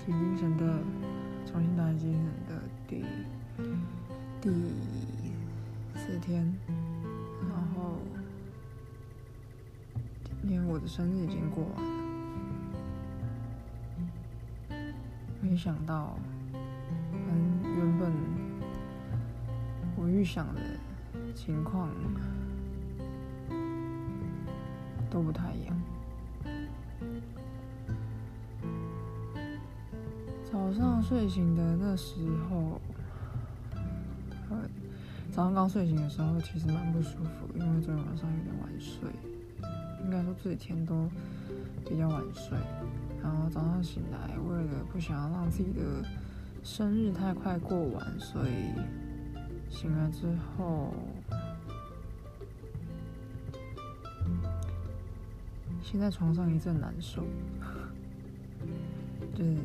起精神的，重新打起精神的第第四天，然后今天我的生日已经过完了，没想到，跟原本我预想的情况都不太一样。早上睡醒的那时候，呃，早上刚睡醒的时候其实蛮不舒服，因为昨天晚上有点晚睡，应该说这几天都比较晚睡。然后早上醒来，为了不想要让自己的生日太快过完，所以醒来之后，先在床上一阵难受，就是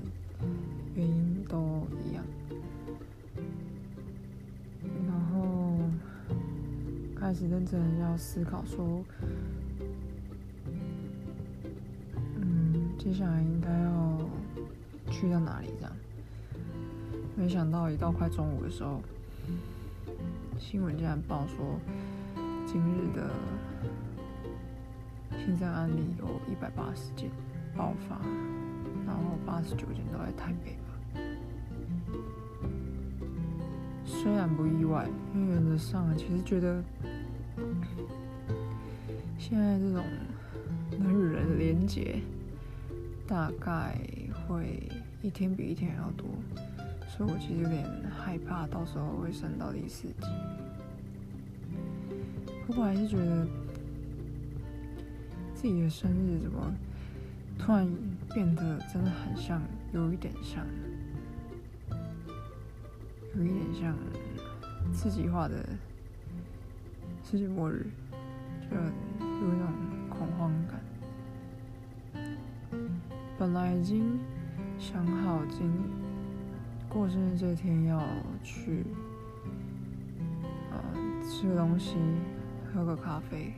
始认真要思考说，嗯，接下来应该要去到哪里这样。没想到一到快中午的时候，新闻竟然报说，今日的新增案例有一百八十件爆发，然后八十九件都在台北吧。虽然不意外，因为原则上其实觉得现在这种人与人的连接，大概会一天比一天还要多，所以我其实有点害怕，到时候会升到第四级。不过还是觉得自己的生日怎么突然变得真的很像，有一点像，有一点像自己画的世界末日，就有一种恐慌感。本来已经想好今过生日这天要去，呃，吃个东西，喝个咖啡，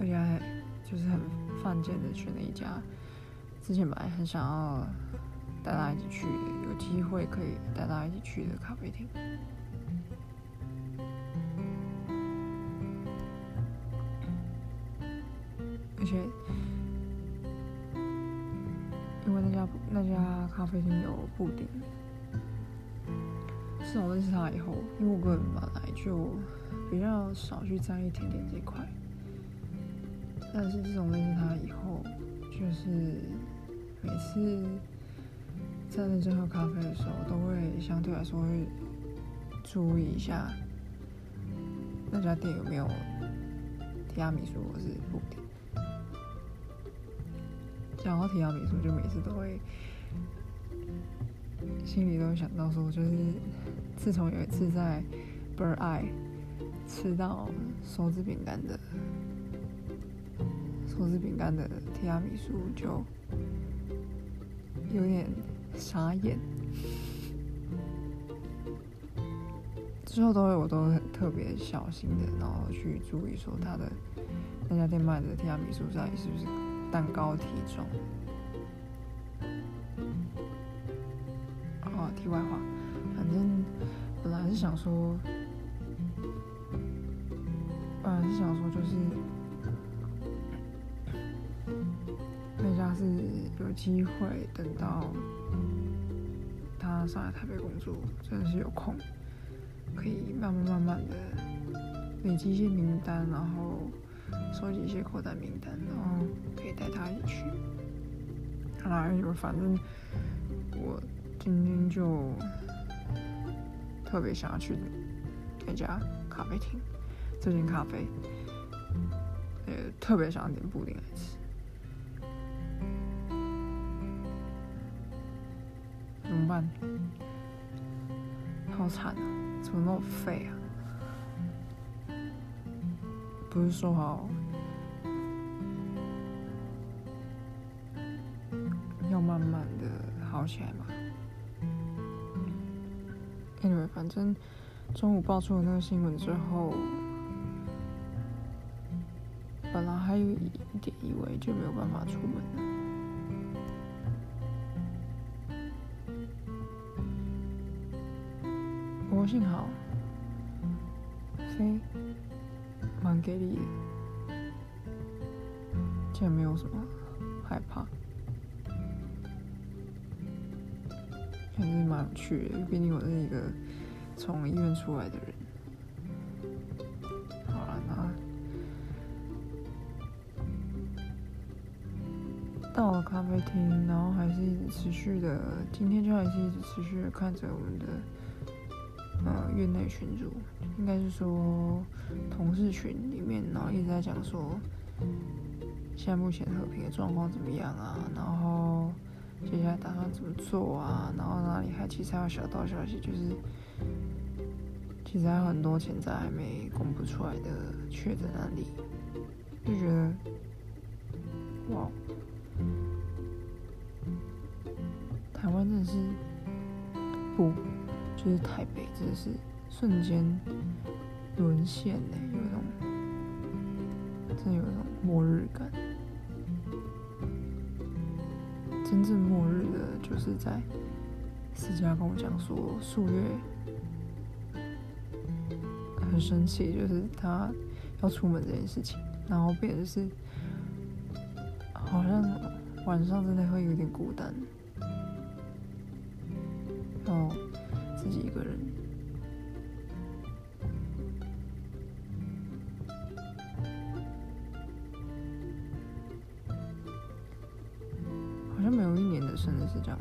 而且还就是很犯贱的选了一家之前本来很想要带他一起去，有机会可以带他一起去的咖啡厅。而且，因为那家那家咖啡厅有布丁，自从认识他以后，因为我个人本来就比较少去在意甜点这块，但是自从认识他以后，就是每次在认真喝咖啡的时候，都会相对来说会注意一下那家店有没有提拉米苏或是布丁。想到提拉米苏，就每次都会心里都会想到说，就是自从有一次在 Bird Eye 吃到手指饼干的手指饼干的提拉米苏，就有点傻眼。之后都会我都很特别小心的，然后去注意说他的那家店卖的提拉米苏到底是不是蛋糕体重。哦，题外话，反正本来是想说，本来是想说就是那家是有机会等到他上来台北工作，真的是有空，可以慢慢慢慢的累积一些名单，然后收集一些口袋名单，然后带他一起去。好啦，因为反正我今天就特别想要去那家咖啡厅，这间咖啡，呃，特别想要点布丁来吃。怎么办？好惨啊！怎么那么废啊？不是说好起来嘛。Anyway，反正中午爆出了那个新闻之后，本来还有一点以为就没有办法出门了，不过幸好，C，蛮给力，竟然没有什么害怕。还是蛮有趣的。毕竟我是一个从医院出来的人。好了，那到了咖啡厅，然后还是一直持续的，今天就还是一直持续的看着我们的。呃，院内群组应该是说同事群里面，然后一直在讲说现在目前和平的状况怎么样啊，然后接下来打算怎么做啊，然后哪里还其实还有小道消息，就是其实还有很多潜在还没公布出来的确诊案例，就觉得哇，台湾真的是不。就是台北，真的是瞬间沦陷呢，有一种真的有一种末日感。真正末日的，就是在私家跟我讲说，数月很生气，就是他要出门这件事情，然后变的是好像晚上真的会有点孤单，然后。自己一个人，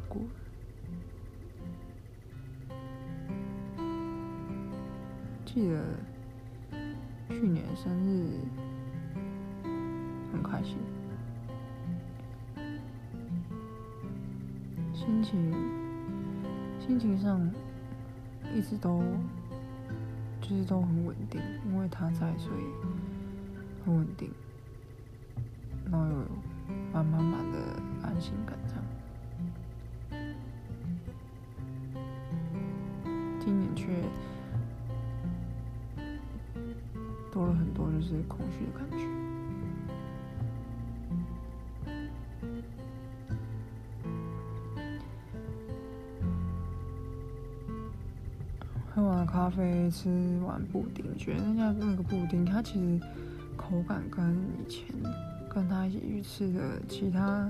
过。记得去年生日很开心，心情心情上。一直都就是都很稳定，因为他在，所以很稳定，今年却多了很多，就是空虚的感觉。喝完咖啡，吃完布丁，觉得那家那个布丁，它其实口感跟以前跟他一起去吃的其他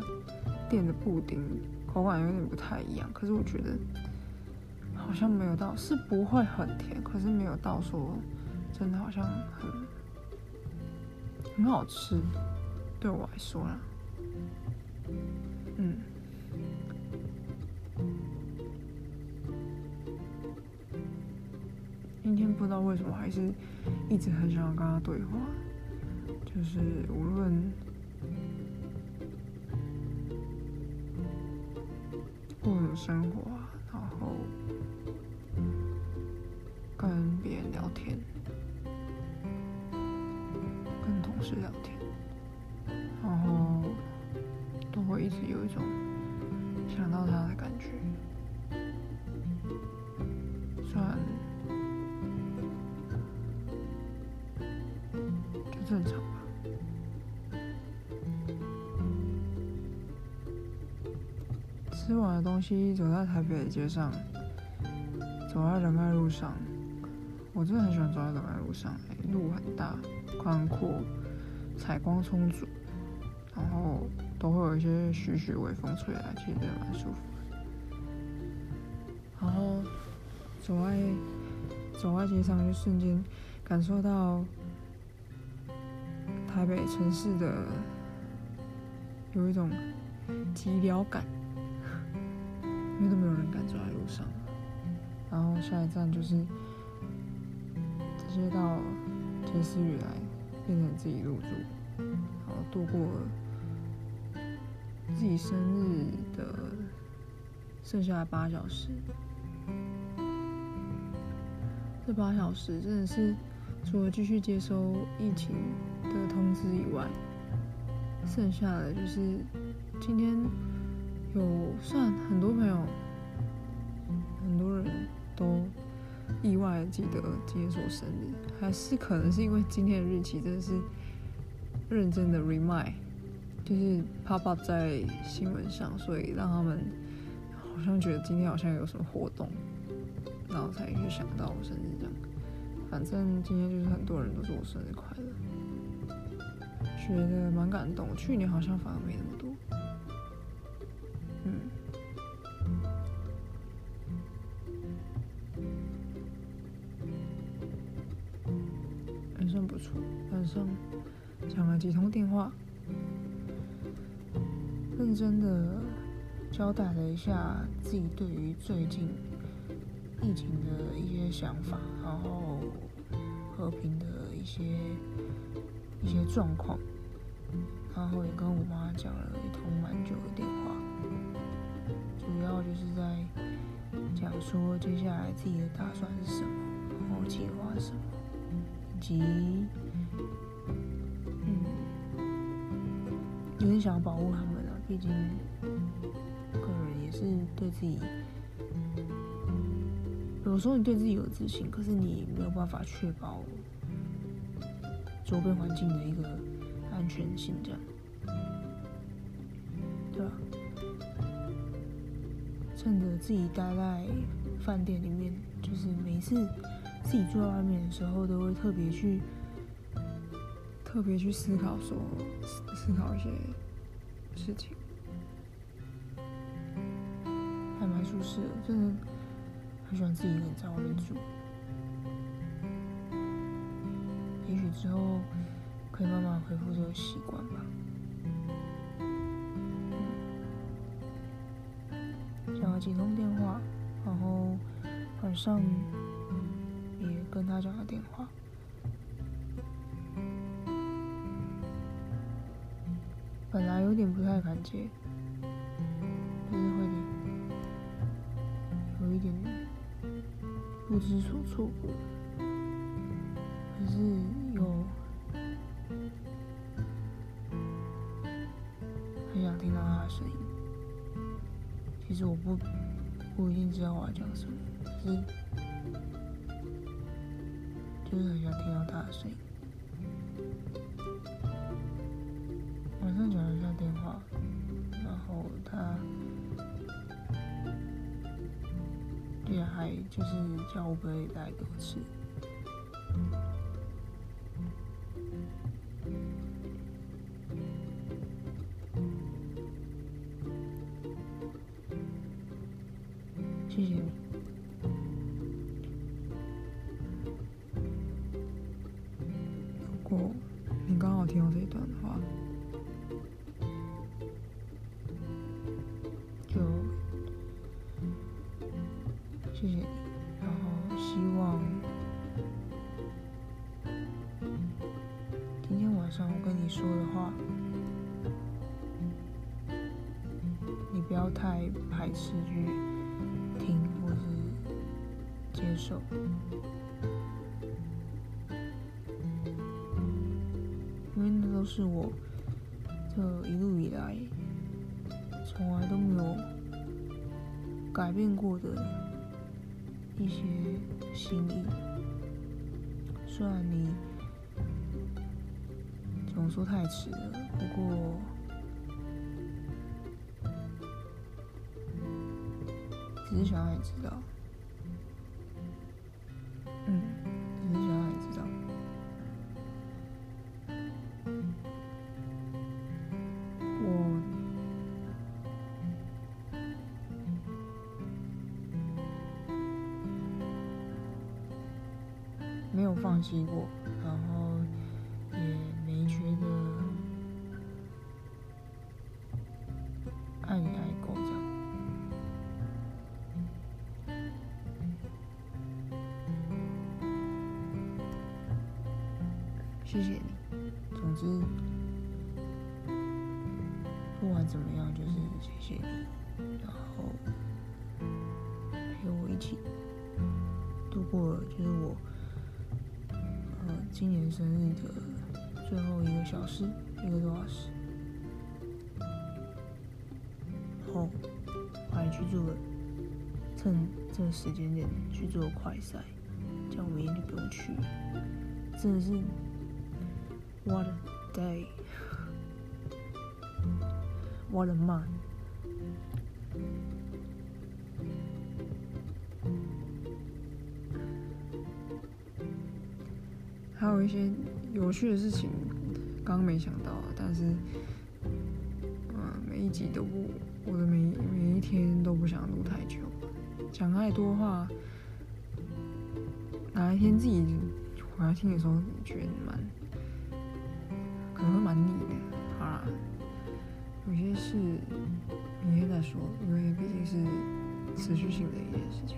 店的布丁口感有点不太一样。可是我觉得好像没有到，是不会很甜，可是没有到说真的好像很很好吃，对我来说啦，嗯。今天不知道为什么，还是一直很想要跟他对话，就是无论过什么生活事聊天，然后都会一直有一种想到他的感觉，虽然。正常吧。吃完的东西，走在台北的街上，走在仁爱路上，我真的很喜欢走在仁爱路上，路很大、宽阔，采光充足，然后都会有一些徐徐微风吹来，其实真的蛮舒服。然后走在走在街上，就瞬间感受到。台北城市的有一种寂寥感，因为都没有人敢走在路上。然后下一站就是直接到杰斯语来，变成自己入住，然后度过自己生日的剩下的八小时。这八小时真的是除了继续接收疫情。的通知以外，剩下的就是今天有算很多朋友，很多人都意外记得今天是我生日，还是可能是因为今天的日期真的是认真的 remind，就是 pop up 在新闻上，所以让他们好像觉得今天好像有什么活动，然后才去想到我生日这样。反正今天就是很多人都祝我生日快乐，觉得蛮感动。去年好像反而没那么不错，晚上讲了几通电话，认真的交代了一下自己对于最近疫情的一些想法，然后和平的一些一些状况，然后也跟我妈讲了一通蛮久的电话，主要就是在讲说接下来自己的打算是什么，然后计划什么。及，嗯，有点想要保护他们啊，毕竟个人也是对自己，有时候你对自己有自信，可是你没有办法确保周边环境的一个安全性，这样，对吧？趁着自己待在饭店里面，就是每次。自己住在外面的时候，都会特别去特别去思考，说思考一些事情，还蛮舒适的。真的很喜欢自己一个人在外面住。也许之后可以慢慢恢复这个习惯吧。讲了几通电话，然后晚上。跟他讲个电话，本来有点不太敢接，但是会有一点不知所措，可是又很想听到他的声音。其实我不不一定知道我要讲什么，只是。就是很想听到他的声音。晚上讲了一下电话，然后他竟然还就是叫我不会带给我吃。你刚好听到这一段的话，就谢谢你。然后希望今天晚上我跟你说的话，你不要太排斥去听或是接受。因为那都是我这一路以来从来都没有改变过的一些心意。虽然你总说太迟了，不过只是想让你知道，有放弃过，然后也没觉得爱你爱够这样。谢谢你。总之，不管怎么样，就是谢谢你，然后陪我一起度过，就是我。今年生日的最后一个小时，一个多小时，后还去做了，趁这个时间点去做快赛，这样我明天就不用去。真的是，What a day，What a month。还有一些有趣的事情，刚没想到，但是，嗯，每一集都不，我的每每一天都不想录太久，讲太多话，哪一天自己回来听的时候，觉得蛮，可能会蛮腻的。好啦，有些事明天再说，因为毕竟是持续性的一件事情。